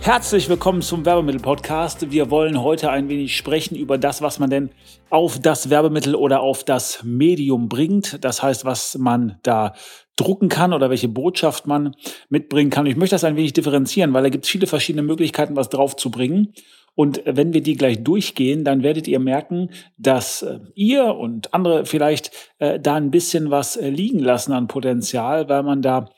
Herzlich willkommen zum Werbemittel-Podcast. Wir wollen heute ein wenig sprechen über das, was man denn auf das Werbemittel oder auf das Medium bringt. Das heißt, was man da drucken kann oder welche Botschaft man mitbringen kann. Ich möchte das ein wenig differenzieren, weil da gibt es viele verschiedene Möglichkeiten, was drauf zu bringen. Und wenn wir die gleich durchgehen, dann werdet ihr merken, dass äh, ihr und andere vielleicht äh, da ein bisschen was äh, liegen lassen an Potenzial, weil man da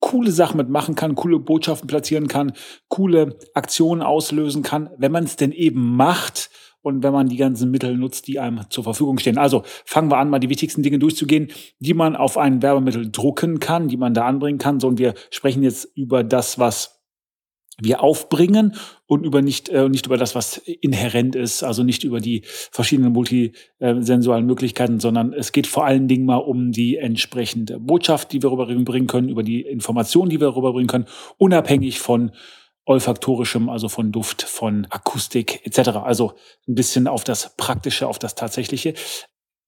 coole Sachen mitmachen kann, coole Botschaften platzieren kann, coole Aktionen auslösen kann, wenn man es denn eben macht und wenn man die ganzen Mittel nutzt, die einem zur Verfügung stehen. Also fangen wir an, mal die wichtigsten Dinge durchzugehen, die man auf ein Werbemittel drucken kann, die man da anbringen kann. So, und wir sprechen jetzt über das, was wir aufbringen und über nicht, äh, nicht über das, was inhärent ist, also nicht über die verschiedenen multisensualen Möglichkeiten, sondern es geht vor allen Dingen mal um die entsprechende Botschaft, die wir rüberbringen können, über die Informationen, die wir rüberbringen können, unabhängig von olfaktorischem, also von Duft, von Akustik etc. Also ein bisschen auf das Praktische, auf das Tatsächliche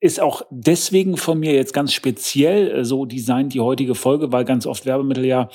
ist auch deswegen von mir jetzt ganz speziell äh, so designt die heutige Folge, weil ganz oft Werbemittel ja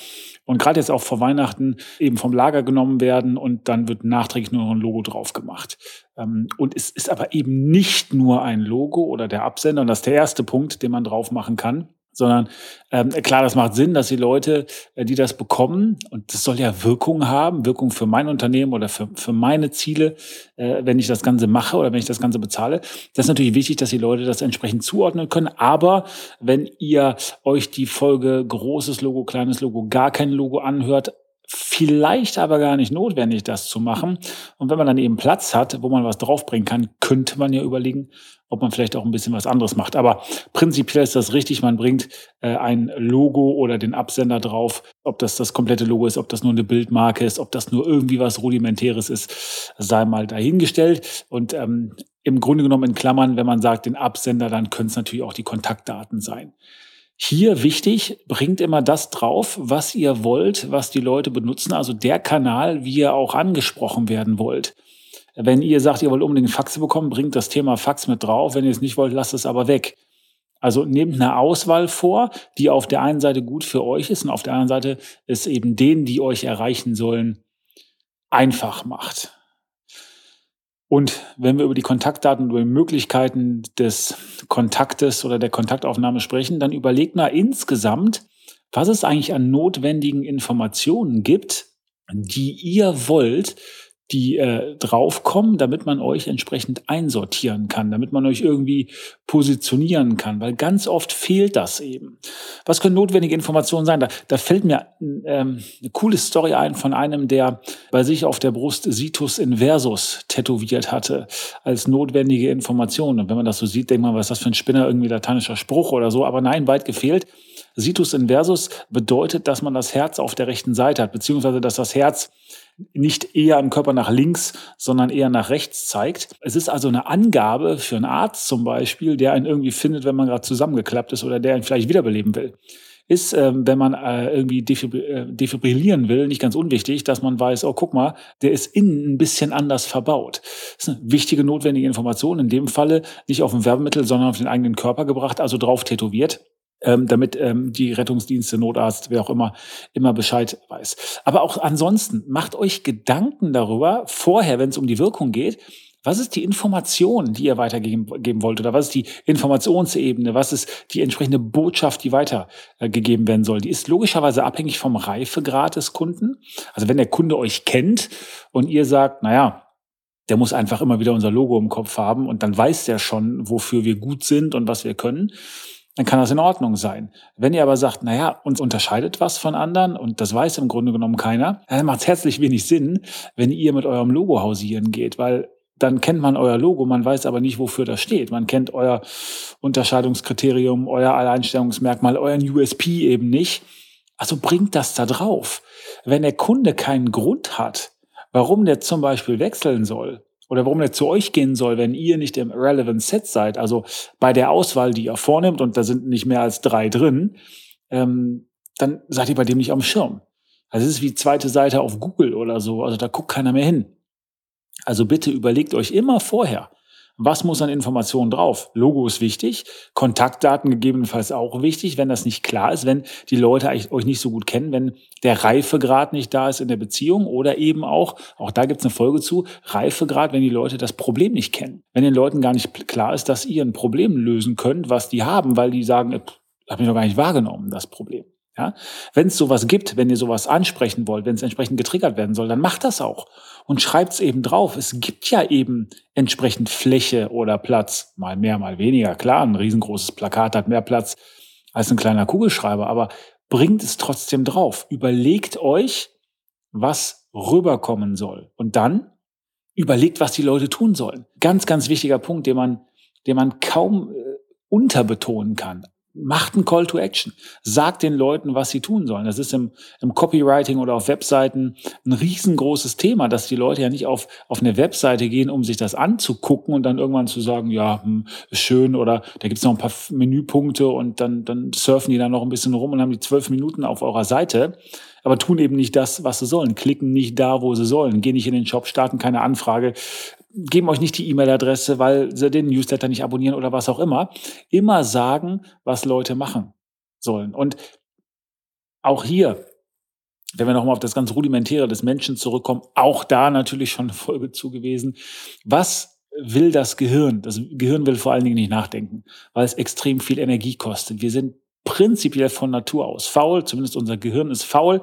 und gerade jetzt auch vor Weihnachten eben vom Lager genommen werden und dann wird nachträglich nur noch ein Logo drauf gemacht. Ähm, und es ist aber eben nicht nur ein Logo oder der Absender, und das ist der erste Punkt, den man drauf machen kann, sondern ähm, klar, das macht Sinn, dass die Leute, äh, die das bekommen, und das soll ja Wirkung haben, Wirkung für mein Unternehmen oder für, für meine Ziele, äh, wenn ich das Ganze mache oder wenn ich das Ganze bezahle. Das ist natürlich wichtig, dass die Leute das entsprechend zuordnen können. Aber wenn ihr euch die Folge großes Logo, kleines Logo, gar kein Logo anhört, vielleicht aber gar nicht notwendig, das zu machen. Und wenn man dann eben Platz hat, wo man was draufbringen kann, könnte man ja überlegen, ob man vielleicht auch ein bisschen was anderes macht. Aber prinzipiell ist das richtig. Man bringt äh, ein Logo oder den Absender drauf. Ob das das komplette Logo ist, ob das nur eine Bildmarke ist, ob das nur irgendwie was Rudimentäres ist, sei mal dahingestellt. Und ähm, im Grunde genommen in Klammern, wenn man sagt den Absender, dann können es natürlich auch die Kontaktdaten sein. Hier wichtig, bringt immer das drauf, was ihr wollt, was die Leute benutzen, also der Kanal, wie ihr auch angesprochen werden wollt. Wenn ihr sagt, ihr wollt unbedingt Faxe bekommen, bringt das Thema Fax mit drauf. Wenn ihr es nicht wollt, lasst es aber weg. Also nehmt eine Auswahl vor, die auf der einen Seite gut für euch ist und auf der anderen Seite es eben denen, die euch erreichen sollen, einfach macht. Und wenn wir über die Kontaktdaten, über die Möglichkeiten des Kontaktes oder der Kontaktaufnahme sprechen, dann überlegt mal insgesamt, was es eigentlich an notwendigen Informationen gibt, die ihr wollt, die äh, draufkommen, damit man euch entsprechend einsortieren kann, damit man euch irgendwie positionieren kann, weil ganz oft fehlt das eben. Was können notwendige Informationen sein? Da, da fällt mir ähm, eine coole Story ein von einem, der bei sich auf der Brust Situs Inversus tätowiert hatte als notwendige Information. Und wenn man das so sieht, denkt man, was ist das für ein Spinner, irgendwie lateinischer Spruch oder so, aber nein, weit gefehlt. Situs Inversus bedeutet, dass man das Herz auf der rechten Seite hat, beziehungsweise dass das Herz nicht eher im Körper nach links, sondern eher nach rechts zeigt. Es ist also eine Angabe für einen Arzt zum Beispiel, der einen irgendwie findet, wenn man gerade zusammengeklappt ist oder der ihn vielleicht wiederbeleben will. Ist, ähm, wenn man äh, irgendwie äh, defibrillieren will, nicht ganz unwichtig, dass man weiß, oh, guck mal, der ist innen ein bisschen anders verbaut. Das ist eine wichtige, notwendige Information. In dem Falle nicht auf ein Werbemittel, sondern auf den eigenen Körper gebracht, also drauf tätowiert ähm, damit ähm, die Rettungsdienste, Notarzt, wer auch immer, immer Bescheid weiß. Aber auch ansonsten, macht euch Gedanken darüber, vorher, wenn es um die Wirkung geht, was ist die Information, die ihr weitergeben wollt? Oder was ist die Informationsebene? Was ist die entsprechende Botschaft, die weitergegeben werden soll? Die ist logischerweise abhängig vom Reifegrad des Kunden. Also wenn der Kunde euch kennt und ihr sagt, naja, der muss einfach immer wieder unser Logo im Kopf haben und dann weiß der schon, wofür wir gut sind und was wir können dann kann das in Ordnung sein. Wenn ihr aber sagt, naja, uns unterscheidet was von anderen und das weiß im Grunde genommen keiner, dann macht es herzlich wenig Sinn, wenn ihr mit eurem Logo hausieren geht, weil dann kennt man euer Logo, man weiß aber nicht, wofür das steht. Man kennt euer Unterscheidungskriterium, euer Alleinstellungsmerkmal, euren USP eben nicht. Also bringt das da drauf. Wenn der Kunde keinen Grund hat, warum der zum Beispiel wechseln soll, oder warum der zu euch gehen soll, wenn ihr nicht im Relevant Set seid, also bei der Auswahl, die ihr vornimmt, und da sind nicht mehr als drei drin, ähm, dann seid ihr bei dem nicht am Schirm. Also es ist wie zweite Seite auf Google oder so, also da guckt keiner mehr hin. Also bitte überlegt euch immer vorher, was muss an Informationen drauf? Logo ist wichtig, Kontaktdaten gegebenenfalls auch wichtig, wenn das nicht klar ist, wenn die Leute euch nicht so gut kennen, wenn der Reifegrad nicht da ist in der Beziehung oder eben auch, auch da gibt es eine Folge zu, Reifegrad, wenn die Leute das Problem nicht kennen. Wenn den Leuten gar nicht klar ist, dass ihr ein Problem lösen könnt, was die haben, weil die sagen, äh, habe ich noch gar nicht wahrgenommen, das Problem. Ja? Wenn es sowas gibt, wenn ihr sowas ansprechen wollt, wenn es entsprechend getriggert werden soll, dann macht das auch und schreibt es eben drauf. Es gibt ja eben entsprechend Fläche oder Platz, mal mehr, mal weniger. Klar, ein riesengroßes Plakat hat mehr Platz als ein kleiner Kugelschreiber, aber bringt es trotzdem drauf. Überlegt euch, was rüberkommen soll und dann überlegt, was die Leute tun sollen. Ganz, ganz wichtiger Punkt, den man, den man kaum äh, unterbetonen kann macht einen Call to Action. Sagt den Leuten, was sie tun sollen. Das ist im, im Copywriting oder auf Webseiten ein riesengroßes Thema, dass die Leute ja nicht auf, auf eine Webseite gehen, um sich das anzugucken und dann irgendwann zu sagen, ja, hm, schön oder da gibt's noch ein paar Menüpunkte und dann, dann surfen die da noch ein bisschen rum und haben die zwölf Minuten auf eurer Seite, aber tun eben nicht das, was sie sollen, klicken nicht da, wo sie sollen, gehen nicht in den Shop, starten keine Anfrage, geben euch nicht die E-Mail-Adresse, weil sie den Newsletter nicht abonnieren oder was auch immer. Immer sagen, was Leute machen sollen. Und auch hier, wenn wir nochmal auf das ganz Rudimentäre des Menschen zurückkommen, auch da natürlich schon eine Folge zu gewesen. Was will das Gehirn? Das Gehirn will vor allen Dingen nicht nachdenken, weil es extrem viel Energie kostet. Wir sind prinzipiell von Natur aus faul, zumindest unser Gehirn ist faul,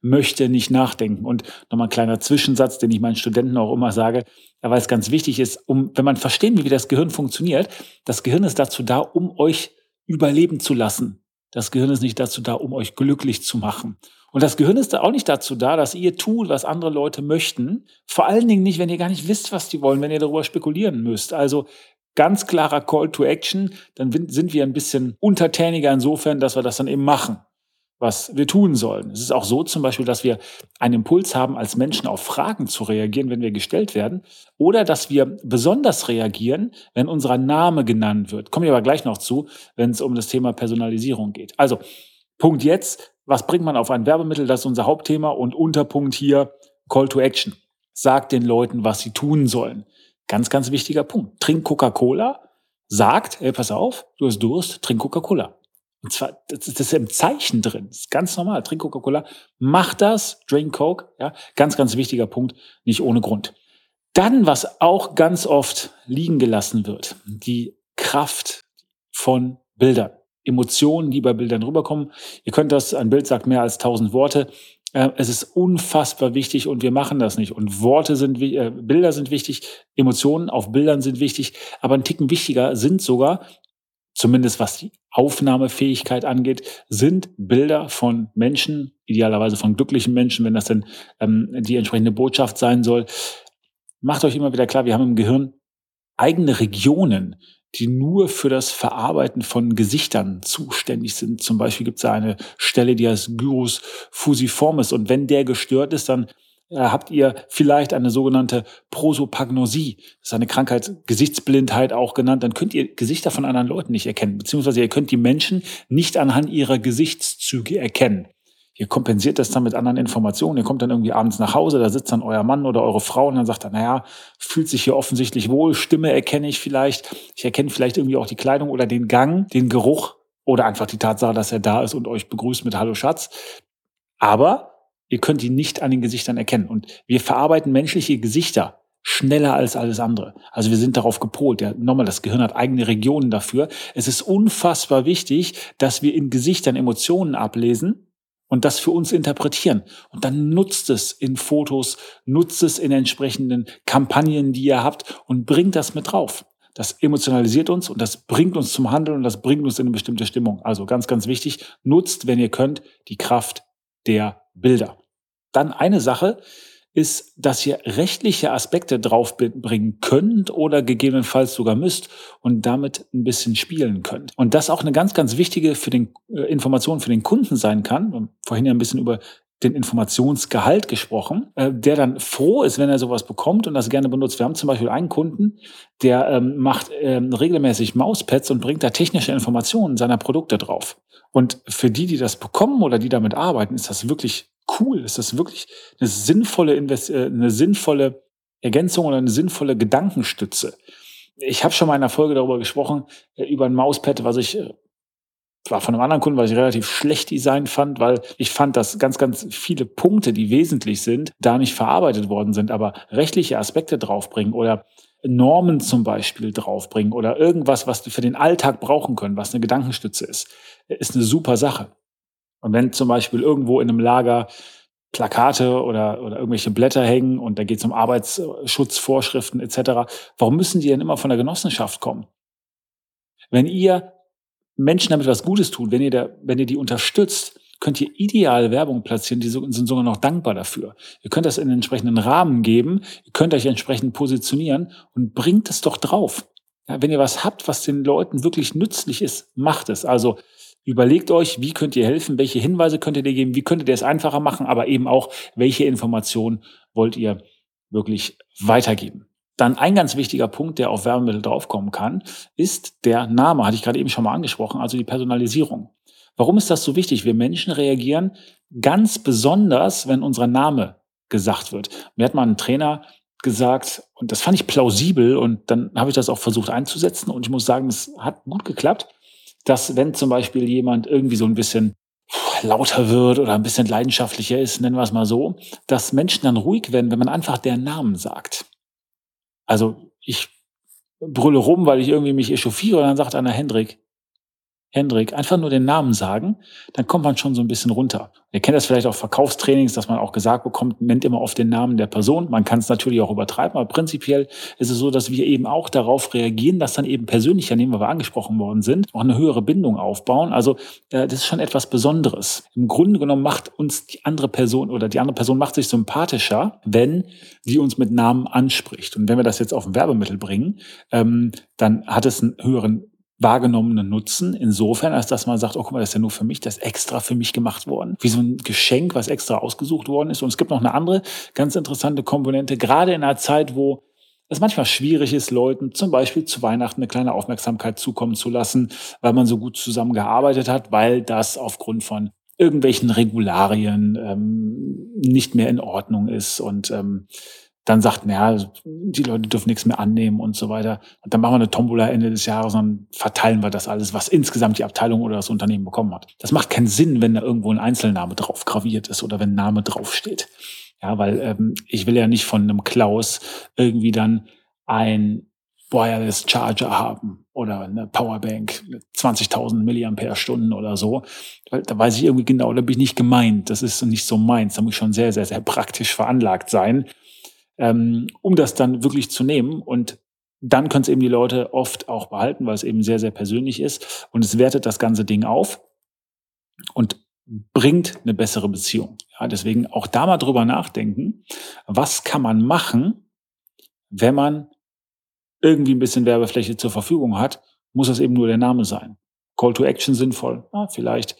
möchte nicht nachdenken. Und nochmal ein kleiner Zwischensatz, den ich meinen Studenten auch immer sage, weil es ganz wichtig ist, um, wenn man verstehen will, wie das Gehirn funktioniert, das Gehirn ist dazu da, um euch überleben zu lassen. Das Gehirn ist nicht dazu da, um euch glücklich zu machen. Und das Gehirn ist auch nicht dazu da, dass ihr tut, was andere Leute möchten. Vor allen Dingen nicht, wenn ihr gar nicht wisst, was die wollen, wenn ihr darüber spekulieren müsst. Also ganz klarer Call to Action, dann sind wir ein bisschen untertäniger insofern, dass wir das dann eben machen was wir tun sollen. Es ist auch so zum Beispiel, dass wir einen Impuls haben, als Menschen auf Fragen zu reagieren, wenn wir gestellt werden, oder dass wir besonders reagieren, wenn unser Name genannt wird. Kommen wir aber gleich noch zu, wenn es um das Thema Personalisierung geht. Also, Punkt jetzt, was bringt man auf ein Werbemittel? Das ist unser Hauptthema und Unterpunkt hier, Call to Action. Sagt den Leuten, was sie tun sollen. Ganz, ganz wichtiger Punkt. Trink Coca-Cola, sagt, ey, pass auf, du hast Durst, trink Coca-Cola. Und zwar, das ist, das ist im Zeichen drin. Das ist ganz normal. Trink Coca-Cola. Mach das. Drink Coke. Ja, ganz, ganz wichtiger Punkt. Nicht ohne Grund. Dann, was auch ganz oft liegen gelassen wird, die Kraft von Bildern. Emotionen, die bei Bildern rüberkommen. Ihr könnt das, ein Bild sagt mehr als tausend Worte. Äh, es ist unfassbar wichtig und wir machen das nicht. Und Worte sind, äh, Bilder sind wichtig, Emotionen auf Bildern sind wichtig, aber ein Ticken wichtiger sind sogar zumindest was die Aufnahmefähigkeit angeht, sind Bilder von Menschen, idealerweise von glücklichen Menschen, wenn das denn ähm, die entsprechende Botschaft sein soll. Macht euch immer wieder klar, wir haben im Gehirn eigene Regionen, die nur für das Verarbeiten von Gesichtern zuständig sind. Zum Beispiel gibt es da eine Stelle, die heißt Gyrus fusiformis. Und wenn der gestört ist, dann habt ihr vielleicht eine sogenannte Prosopagnosie. Das ist eine Krankheit, Gesichtsblindheit auch genannt. Dann könnt ihr Gesichter von anderen Leuten nicht erkennen, beziehungsweise ihr könnt die Menschen nicht anhand ihrer Gesichtszüge erkennen. Ihr kompensiert das dann mit anderen Informationen. Ihr kommt dann irgendwie abends nach Hause, da sitzt dann euer Mann oder eure Frau und dann sagt er, naja, fühlt sich hier offensichtlich wohl, Stimme erkenne ich vielleicht. Ich erkenne vielleicht irgendwie auch die Kleidung oder den Gang, den Geruch oder einfach die Tatsache, dass er da ist und euch begrüßt mit Hallo Schatz. Aber Ihr könnt ihn nicht an den Gesichtern erkennen. Und wir verarbeiten menschliche Gesichter schneller als alles andere. Also wir sind darauf gepolt. Ja, nochmal, das Gehirn hat eigene Regionen dafür. Es ist unfassbar wichtig, dass wir in Gesichtern Emotionen ablesen und das für uns interpretieren. Und dann nutzt es in Fotos, nutzt es in entsprechenden Kampagnen, die ihr habt und bringt das mit drauf. Das emotionalisiert uns und das bringt uns zum Handeln und das bringt uns in eine bestimmte Stimmung. Also ganz, ganz wichtig, nutzt, wenn ihr könnt, die Kraft der Bilder. Dann eine Sache ist, dass ihr rechtliche Aspekte draufbringen könnt oder gegebenenfalls sogar müsst und damit ein bisschen spielen könnt. Und das auch eine ganz, ganz wichtige für den, äh, Information für den Kunden sein kann. Wir haben vorhin ja ein bisschen über den Informationsgehalt gesprochen, äh, der dann froh ist, wenn er sowas bekommt und das gerne benutzt. Wir haben zum Beispiel einen Kunden, der ähm, macht ähm, regelmäßig Mauspads und bringt da technische Informationen seiner Produkte drauf. Und für die, die das bekommen oder die damit arbeiten, ist das wirklich cool. Ist das wirklich eine sinnvolle, Invest äh, eine sinnvolle Ergänzung oder eine sinnvolle Gedankenstütze. Ich habe schon mal in einer Folge darüber gesprochen, äh, über ein Mauspad, was ich äh, war von einem anderen Kunden, was ich relativ schlecht designt fand, weil ich fand, dass ganz, ganz viele Punkte, die wesentlich sind, da nicht verarbeitet worden sind, aber rechtliche Aspekte draufbringen oder Normen zum Beispiel draufbringen oder irgendwas, was du für den Alltag brauchen können, was eine Gedankenstütze ist, ist eine super Sache. Und wenn zum Beispiel irgendwo in einem Lager Plakate oder, oder irgendwelche Blätter hängen und da geht es um Arbeitsschutzvorschriften etc., warum müssen die denn immer von der Genossenschaft kommen? Wenn ihr Menschen damit was Gutes tut, wenn ihr, da, wenn ihr die unterstützt, könnt ihr ideal Werbung platzieren, die sind sogar noch dankbar dafür. Ihr könnt das in den entsprechenden Rahmen geben, ihr könnt euch entsprechend positionieren und bringt es doch drauf. Ja, wenn ihr was habt, was den Leuten wirklich nützlich ist, macht es. Also überlegt euch, wie könnt ihr helfen, welche Hinweise könnt ihr dir geben, wie könntet ihr es einfacher machen, aber eben auch, welche Informationen wollt ihr wirklich weitergeben. Dann ein ganz wichtiger Punkt, der auf Werbemittel draufkommen kann, ist der Name, hatte ich gerade eben schon mal angesprochen, also die Personalisierung. Warum ist das so wichtig? Wir Menschen reagieren ganz besonders, wenn unser Name gesagt wird. Mir hat mal ein Trainer gesagt, und das fand ich plausibel, und dann habe ich das auch versucht einzusetzen, und ich muss sagen, es hat gut geklappt, dass wenn zum Beispiel jemand irgendwie so ein bisschen lauter wird oder ein bisschen leidenschaftlicher ist, nennen wir es mal so, dass Menschen dann ruhig werden, wenn man einfach deren Namen sagt. Also ich brülle rum, weil ich irgendwie mich echauffiere und dann sagt einer Hendrik, Hendrik, einfach nur den Namen sagen, dann kommt man schon so ein bisschen runter. Ihr kennt das vielleicht auch Verkaufstrainings, dass man auch gesagt bekommt, nennt immer oft den Namen der Person. Man kann es natürlich auch übertreiben, aber prinzipiell ist es so, dass wir eben auch darauf reagieren, dass dann eben persönlicher, nehmen wir angesprochen worden sind, auch eine höhere Bindung aufbauen. Also äh, das ist schon etwas Besonderes. Im Grunde genommen macht uns die andere Person oder die andere Person macht sich sympathischer, wenn die uns mit Namen anspricht. Und wenn wir das jetzt auf ein Werbemittel bringen, ähm, dann hat es einen höheren wahrgenommenen Nutzen insofern, als dass man sagt, oh guck mal, das ist ja nur für mich, das ist extra für mich gemacht worden. Wie so ein Geschenk, was extra ausgesucht worden ist. Und es gibt noch eine andere ganz interessante Komponente, gerade in einer Zeit, wo es manchmal schwierig ist, Leuten zum Beispiel zu Weihnachten eine kleine Aufmerksamkeit zukommen zu lassen, weil man so gut zusammengearbeitet hat, weil das aufgrund von irgendwelchen Regularien ähm, nicht mehr in Ordnung ist und ähm, dann sagt, naja, die Leute dürfen nichts mehr annehmen und so weiter. Und dann machen wir eine Tombola Ende des Jahres und verteilen wir das alles, was insgesamt die Abteilung oder das Unternehmen bekommen hat. Das macht keinen Sinn, wenn da irgendwo ein Einzelname drauf graviert ist oder wenn ein Name draufsteht. Ja, weil ähm, ich will ja nicht von einem Klaus irgendwie dann ein Wireless Charger haben oder eine Powerbank mit 20.000 Milliampere-Stunden oder so. Weil da weiß ich irgendwie genau, da bin ich nicht gemeint. Das ist nicht so meins. Da muss ich schon sehr, sehr, sehr praktisch veranlagt sein ähm, um das dann wirklich zu nehmen. Und dann können es eben die Leute oft auch behalten, weil es eben sehr, sehr persönlich ist. Und es wertet das ganze Ding auf und bringt eine bessere Beziehung. Ja, deswegen auch da mal drüber nachdenken, was kann man machen, wenn man irgendwie ein bisschen Werbefläche zur Verfügung hat, muss das eben nur der Name sein. Call to Action sinnvoll. Ja, vielleicht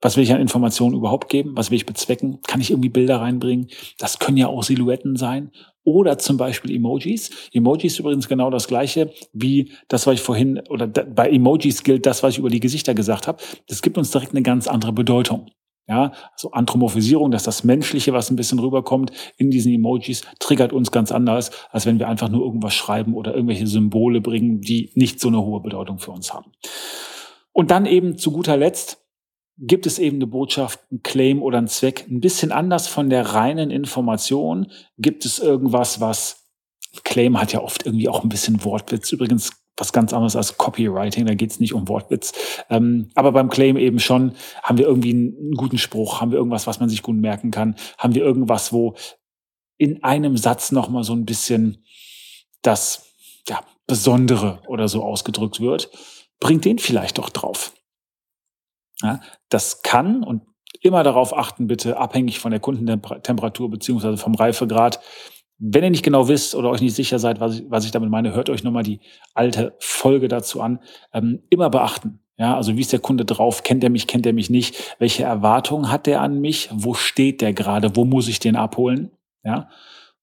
was will ich an Informationen überhaupt geben? Was will ich bezwecken? Kann ich irgendwie Bilder reinbringen? Das können ja auch Silhouetten sein. Oder zum Beispiel Emojis. Emojis übrigens genau das gleiche wie das, was ich vorhin, oder bei Emojis gilt das, was ich über die Gesichter gesagt habe. Das gibt uns direkt eine ganz andere Bedeutung. Ja, also Anthropomorphisierung, dass das Menschliche, was ein bisschen rüberkommt in diesen Emojis, triggert uns ganz anders, als wenn wir einfach nur irgendwas schreiben oder irgendwelche Symbole bringen, die nicht so eine hohe Bedeutung für uns haben. Und dann eben zu guter Letzt gibt es eben eine Botschaft, ein Claim oder ein Zweck. Ein bisschen anders von der reinen Information gibt es irgendwas, was Claim hat ja oft irgendwie auch ein bisschen Wortwitz. Übrigens was ganz anderes als Copywriting, da geht es nicht um Wortwitz. Ähm, aber beim Claim eben schon, haben wir irgendwie einen guten Spruch, haben wir irgendwas, was man sich gut merken kann, haben wir irgendwas, wo in einem Satz nochmal so ein bisschen das ja, Besondere oder so ausgedrückt wird, bringt den vielleicht doch drauf. Ja, das kann und immer darauf achten, bitte abhängig von der Kundentemperatur beziehungsweise vom Reifegrad. Wenn ihr nicht genau wisst oder euch nicht sicher seid, was ich, was ich damit meine, hört euch nochmal die alte Folge dazu an. Ähm, immer beachten. Ja, also wie ist der Kunde drauf? Kennt er mich, kennt er mich nicht? Welche Erwartungen hat er an mich? Wo steht der gerade? Wo muss ich den abholen? Ja,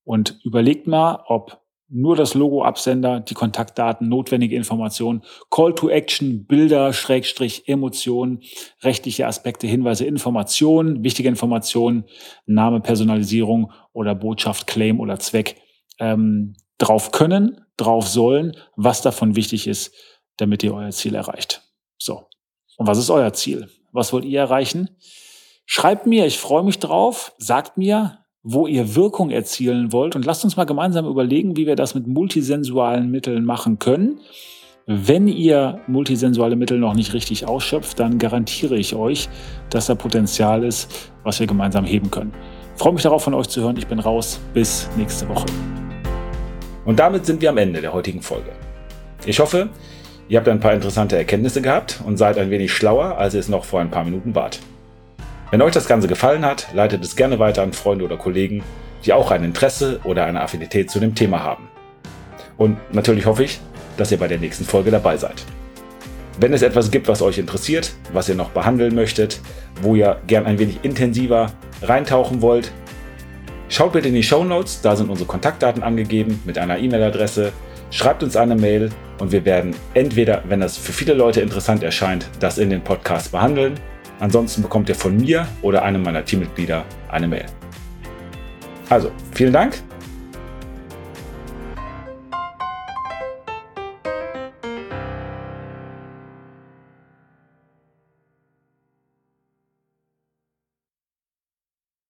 und überlegt mal, ob nur das Logo Absender, die Kontaktdaten, notwendige Informationen, Call to Action, Bilder, Schrägstrich, Emotionen, rechtliche Aspekte, Hinweise, Informationen, wichtige Informationen, Name, Personalisierung oder Botschaft, Claim oder Zweck ähm, drauf können, drauf sollen, was davon wichtig ist, damit ihr euer Ziel erreicht. So. Und was ist euer Ziel? Was wollt ihr erreichen? Schreibt mir, ich freue mich drauf. Sagt mir, wo ihr Wirkung erzielen wollt und lasst uns mal gemeinsam überlegen, wie wir das mit multisensualen Mitteln machen können. Wenn ihr multisensuale Mittel noch nicht richtig ausschöpft, dann garantiere ich euch, dass da Potenzial ist, was wir gemeinsam heben können. Ich freue mich darauf, von euch zu hören. Ich bin raus. Bis nächste Woche. Und damit sind wir am Ende der heutigen Folge. Ich hoffe, Ihr habt ein paar interessante Erkenntnisse gehabt und seid ein wenig schlauer, als ihr es noch vor ein paar Minuten wart. Wenn euch das Ganze gefallen hat, leitet es gerne weiter an Freunde oder Kollegen, die auch ein Interesse oder eine Affinität zu dem Thema haben. Und natürlich hoffe ich, dass ihr bei der nächsten Folge dabei seid. Wenn es etwas gibt, was euch interessiert, was ihr noch behandeln möchtet, wo ihr gern ein wenig intensiver reintauchen wollt, schaut bitte in die Show Notes, da sind unsere Kontaktdaten angegeben mit einer E-Mail-Adresse Schreibt uns eine Mail und wir werden entweder, wenn das für viele Leute interessant erscheint, das in den Podcast behandeln. Ansonsten bekommt ihr von mir oder einem meiner Teammitglieder eine Mail. Also, vielen Dank